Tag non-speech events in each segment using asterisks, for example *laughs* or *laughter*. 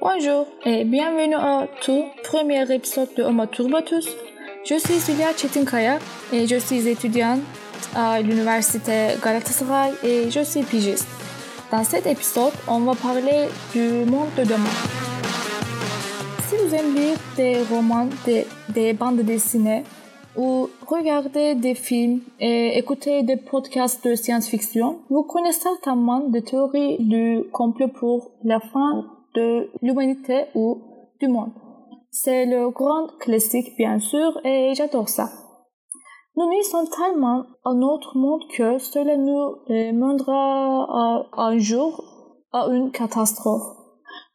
Bonjour et bienvenue au tout premier épisode de Homo Turbatus. Je suis Julia Chetinkaya et je suis étudiante à l'université Galatasaray et je suis pigiste. Dans cet épisode, on va parler du monde de demain. Si vous aimez lire des romans, des, des bandes dessinées ou regarder des films et écouter des podcasts de science-fiction, vous connaissez certainement des théories du complot pour la fin de l'humanité ou du monde. C'est le grand classique, bien sûr, et j'adore ça. Nous y sommes tellement à notre monde que cela nous mènera un jour à une catastrophe.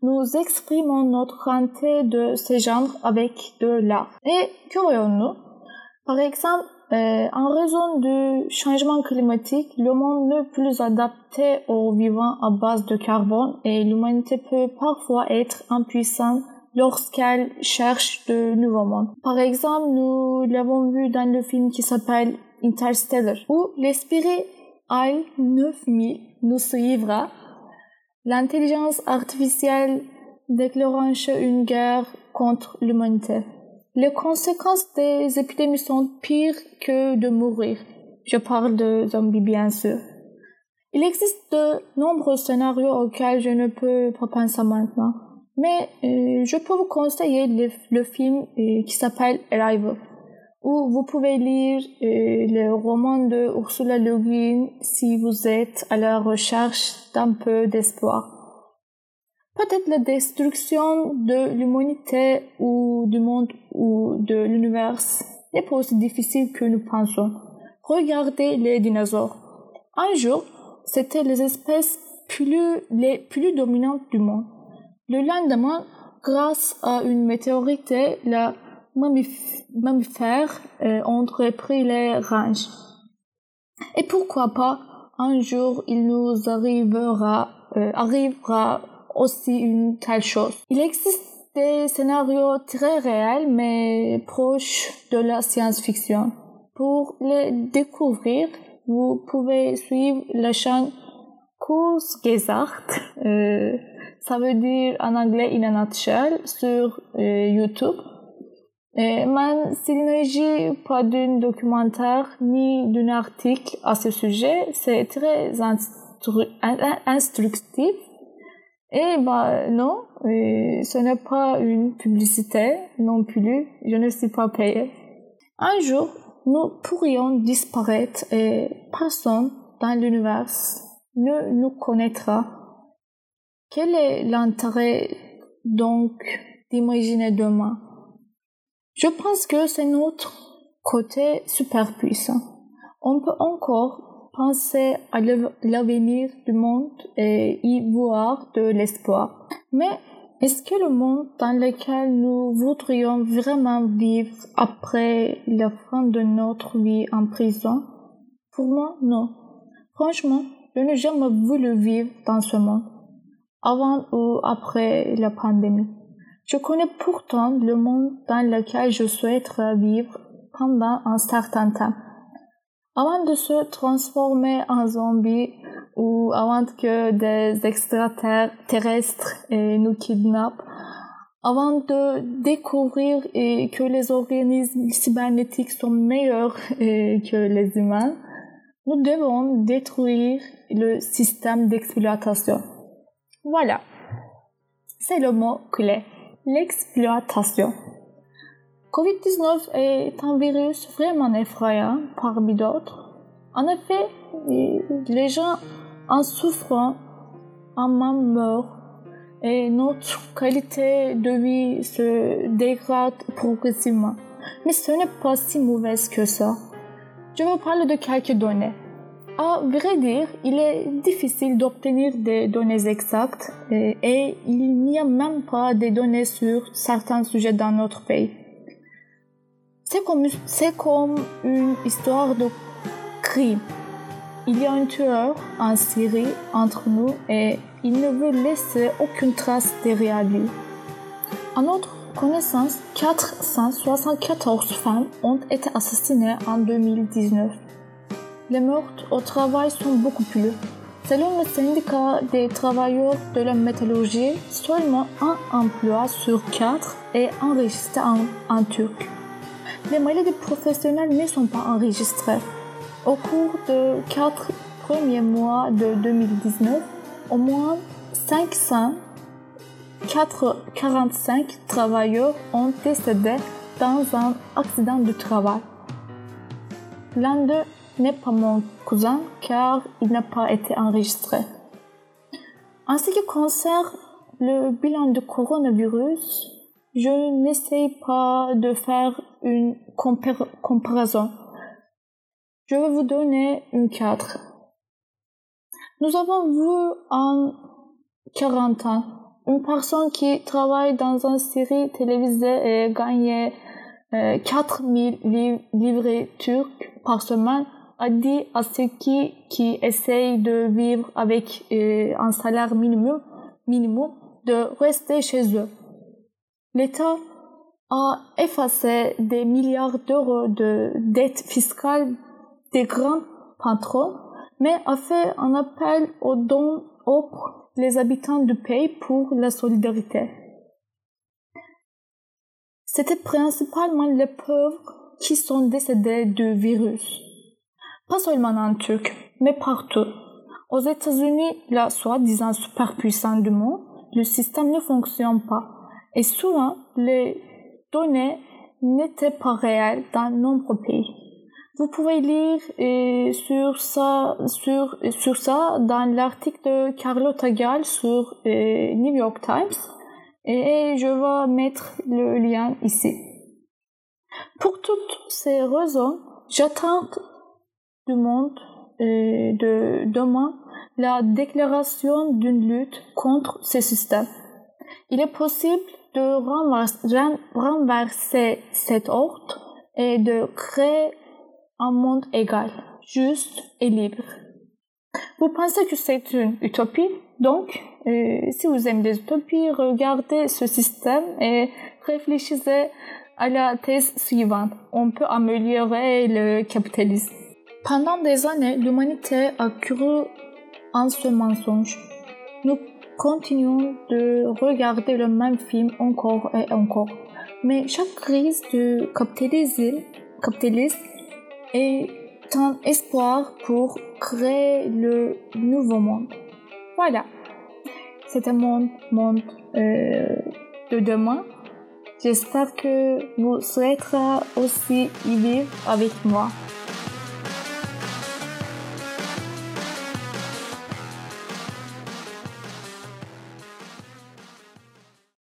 Nous exprimons notre crainte de ce genre avec de l'art. Et que voyons-nous Par exemple, euh, en raison du changement climatique, le monde n'est plus adapté aux vivants à base de carbone et l'humanité peut parfois être impuissante lorsqu'elle cherche de nouveaux mondes. Par exemple, nous l'avons vu dans le film qui s'appelle Interstellar, où l'esprit AI 9000 nous suivra. L'intelligence artificielle déclenche une guerre contre l'humanité. Les conséquences des épidémies sont pires que de mourir. Je parle de zombies bien sûr. Il existe de nombreux scénarios auxquels je ne peux pas penser maintenant. Mais euh, je peux vous conseiller le, film euh, qui s'appelle Arrival, où vous pouvez lire euh, le roman de Ursula Le Guin si vous êtes à la recherche d'un peu d'espoir. Peut-être la destruction de l'humanité ou du monde ou de l'univers n'est pas aussi difficile que nous pensons. Regardez les dinosaures. Un jour, c'était les espèces les plus dominantes du monde. Le lendemain, grâce à une météorite, les mammifères ont repris les ranges. Et pourquoi pas, un jour, il nous arrivera, euh, arrivera aussi une telle chose. Il existe des scénarios très réels mais proches de la science-fiction. Pour les découvrir, vous pouvez suivre la chaîne Kurzgesagt, euh, ça veut dire en anglais in a nutshell, sur euh, YouTube. Et s'il ne s'agit pas d'un documentaire ni d'un article à ce sujet, c'est très instructif et bah non, ce n'est pas une publicité non plus, je ne suis pas payée. Un jour, nous pourrions disparaître et personne dans l'univers ne nous connaîtra. Quel est l'intérêt donc d'imaginer demain? Je pense que c'est notre côté super puissant. On peut encore penser à l'avenir du monde et y voir de l'espoir. Mais est-ce que le monde dans lequel nous voudrions vraiment vivre après la fin de notre vie en prison? Pour moi, non. Franchement, je n'ai jamais voulu vivre dans ce monde, avant ou après la pandémie. Je connais pourtant le monde dans lequel je souhaiterais vivre pendant un certain temps avant de se transformer en zombie ou avant que des extraterrestres nous kidnappent, avant de découvrir que les organismes cybernétiques sont meilleurs *laughs* que les humains, nous devons détruire le système d'exploitation. Voilà, c'est le mot clé, l'exploitation. Covid-19 est un virus vraiment effrayant parmi d'autres. En effet, les gens en souffrant en même meurent et notre qualité de vie se dégrade progressivement. Mais ce n'est pas si mauvais que ça. Je vais parler de quelques données. À vrai dire, il est difficile d'obtenir des données exactes et, et il n'y a même pas de données sur certains sujets dans notre pays. C'est comme, une histoire de crime. Il y a un tueur en Syrie entre nous et il ne veut laisser aucune trace derrière lui. À notre connaissance, 474 femmes ont été assassinées en 2019. Les meurtres au travail sont beaucoup plus. Selon le syndicat des travailleurs de la métallurgie, seulement un emploi sur quatre est enregistré en, en turc. Les maladies professionnelles ne sont pas enregistrées. Au cours des quatre premiers mois de 2019, au moins 545 travailleurs ont décédé dans un accident de travail. L'un d'eux n'est pas mon cousin car il n'a pas été enregistré. En ce qui concerne le bilan de coronavirus, je n'essaie pas de faire une comparaison. Je vais vous donner une cadre. Nous avons vu en 40 ans une personne qui travaille dans une série télévisée et gagne 4000 livres turcs par semaine a dit à ceux qui, qui essayent de vivre avec euh, un salaire minimum, minimum de rester chez eux. L'État a effacé des milliards d'euros de dettes fiscales des grands patrons, mais a fait un appel aux dons les habitants du pays pour la solidarité. C'était principalement les pauvres qui sont décédés du virus. Pas seulement en Turquie, mais partout. Aux États-Unis, la soi-disant superpuissance du monde, le système ne fonctionne pas. Et souvent, les données n'étaient pas réelles dans nombreux pays. Vous pouvez lire euh, sur, ça, sur, sur ça dans l'article de Carlotta Gall sur euh, New York Times et je vais mettre le lien ici. Pour toutes ces raisons, j'attends du monde euh, de demain la déclaration d'une lutte contre ce système. Il est possible de renverser cet ordre et de créer un monde égal, juste et libre. Vous pensez que c'est une utopie Donc, euh, si vous aimez les utopies, regardez ce système et réfléchissez à la thèse suivante. On peut améliorer le capitalisme. Pendant des années, l'humanité a cru en ce mensonge. Nous continuons de regarder le même film encore et encore. Mais chaque crise de capitalisme, est un espoir pour créer le nouveau monde. Voilà. C'était mon monde euh, de demain. J'espère que vous souhaiterez aussi y vivre avec moi.